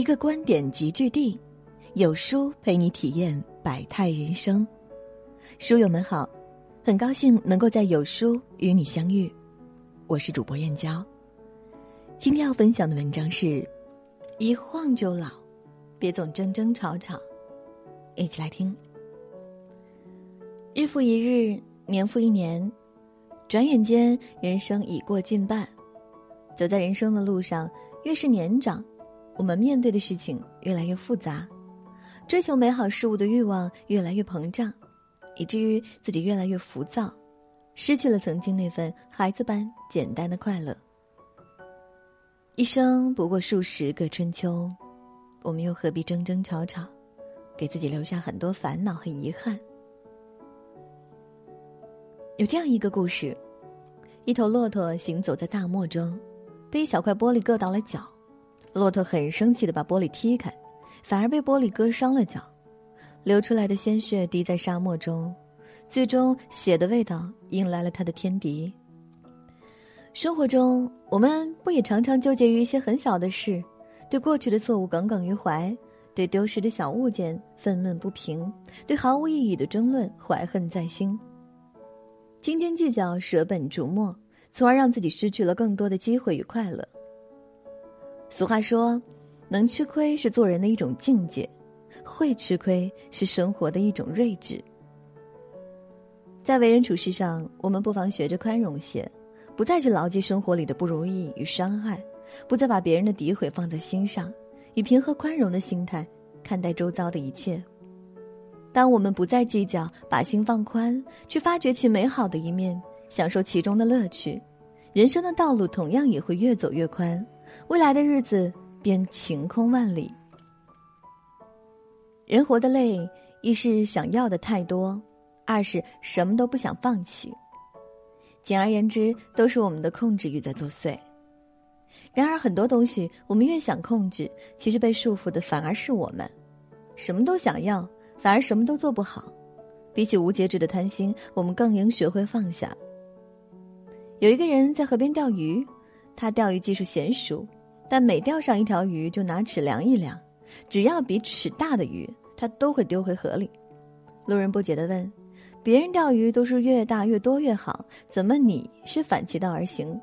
一个观点集聚地，有书陪你体验百态人生。书友们好，很高兴能够在有书与你相遇，我是主播燕娇。今天要分享的文章是：一晃就老，别总争争吵吵。一起来听。日复一日，年复一年，转眼间人生已过近半。走在人生的路上，越是年长。我们面对的事情越来越复杂，追求美好事物的欲望越来越膨胀，以至于自己越来越浮躁，失去了曾经那份孩子般简单的快乐。一生不过数十个春秋，我们又何必争争吵吵，给自己留下很多烦恼和遗憾？有这样一个故事：一头骆驼行走在大漠中，被一小块玻璃硌到了脚。骆驼很生气的把玻璃踢开，反而被玻璃割伤了脚，流出来的鲜血滴在沙漠中，最终血的味道迎来了他的天敌。生活中，我们不也常常纠结于一些很小的事，对过去的错误耿耿于怀，对丢失的小物件愤懑不平，对毫无意义的争论怀恨在心，斤斤计较，舍本逐末，从而让自己失去了更多的机会与快乐。俗话说：“能吃亏是做人的一种境界，会吃亏是生活的一种睿智。”在为人处事上，我们不妨学着宽容些，不再去牢记生活里的不如意与伤害，不再把别人的诋毁放在心上，以平和宽容的心态看待周遭的一切。当我们不再计较，把心放宽，去发掘其美好的一面，享受其中的乐趣，人生的道路同样也会越走越宽。未来的日子便晴空万里。人活得累，一是想要的太多，二是什么都不想放弃。简而言之，都是我们的控制欲在作祟。然而，很多东西我们越想控制，其实被束缚的反而是我们。什么都想要，反而什么都做不好。比起无节制的贪心，我们更应学会放下。有一个人在河边钓鱼。他钓鱼技术娴熟，但每钓上一条鱼就拿尺量一量，只要比尺大的鱼，他都会丢回河里。路人不解地问：“别人钓鱼都是越大越多越好，怎么你是反其道而行？”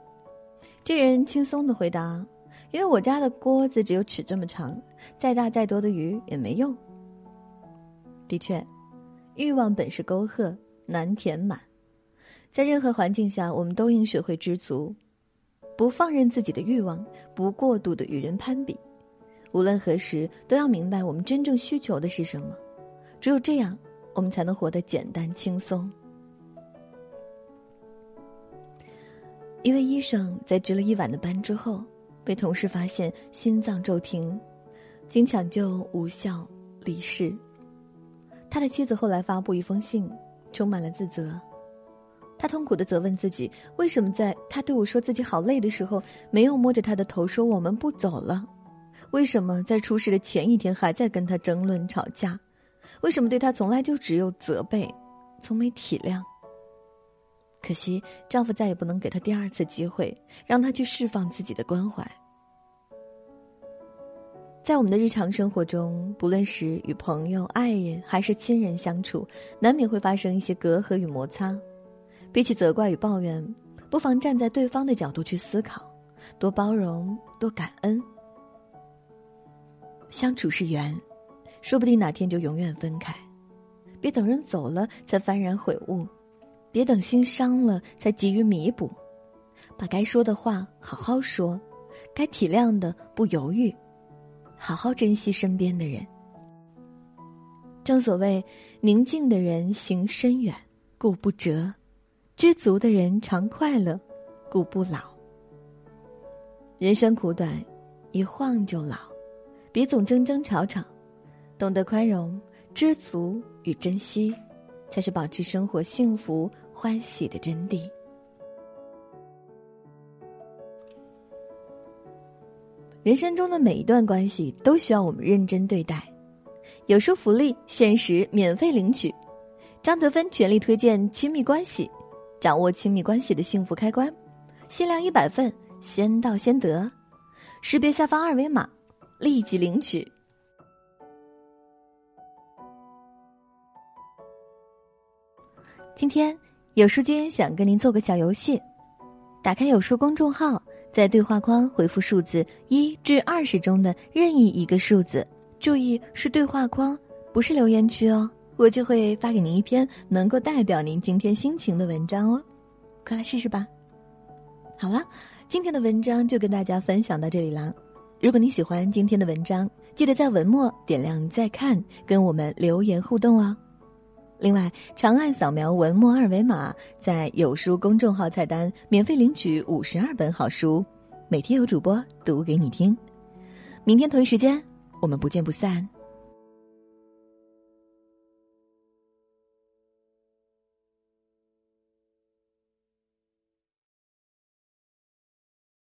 这人轻松地回答：“因为我家的锅子只有尺这么长，再大再多的鱼也没用。”的确，欲望本是沟壑，难填满。在任何环境下，我们都应学会知足。不放任自己的欲望，不过度的与人攀比，无论何时都要明白我们真正需求的是什么。只有这样，我们才能活得简单轻松。一位医生在值了一晚的班之后，被同事发现心脏骤停，经抢救无效离世。他的妻子后来发布一封信，充满了自责。他痛苦的责问自己：为什么在他对我说自己好累的时候，没有摸着他的头说我们不走了？为什么在出事的前一天还在跟他争论吵架？为什么对他从来就只有责备，从没体谅？可惜丈夫再也不能给她第二次机会，让她去释放自己的关怀。在我们的日常生活中，不论是与朋友、爱人还是亲人相处，难免会发生一些隔阂与摩擦。比起责怪与抱怨，不妨站在对方的角度去思考，多包容，多感恩。相处是缘，说不定哪天就永远分开。别等人走了才幡然悔悟，别等心伤了才急于弥补。把该说的话好好说，该体谅的不犹豫，好好珍惜身边的人。正所谓，宁静的人行深远，故不折。知足的人常快乐，故不老。人生苦短，一晃就老，别总争争吵吵，懂得宽容、知足与珍惜，才是保持生活幸福欢喜的真谛。人生中的每一段关系都需要我们认真对待。有书福利，限时免费领取。张德芬全力推荐亲密关系。掌握亲密关系的幸福开关，限量一百份，先到先得。识别下方二维码，立即领取。今天有书君想跟您做个小游戏，打开有书公众号，在对话框回复数字一至二十中的任意一个数字，注意是对话框，不是留言区哦，我就会发给您一篇能够代表您今天心情的文章哦，快来试试吧。好了，今天的文章就跟大家分享到这里啦。如果你喜欢今天的文章，记得在文末点亮再看，跟我们留言互动哦。另外，长按扫描文末二维码，在有书公众号菜单免费领取五十二本好书，每天有主播读给你听。明天同一时间，我们不见不散。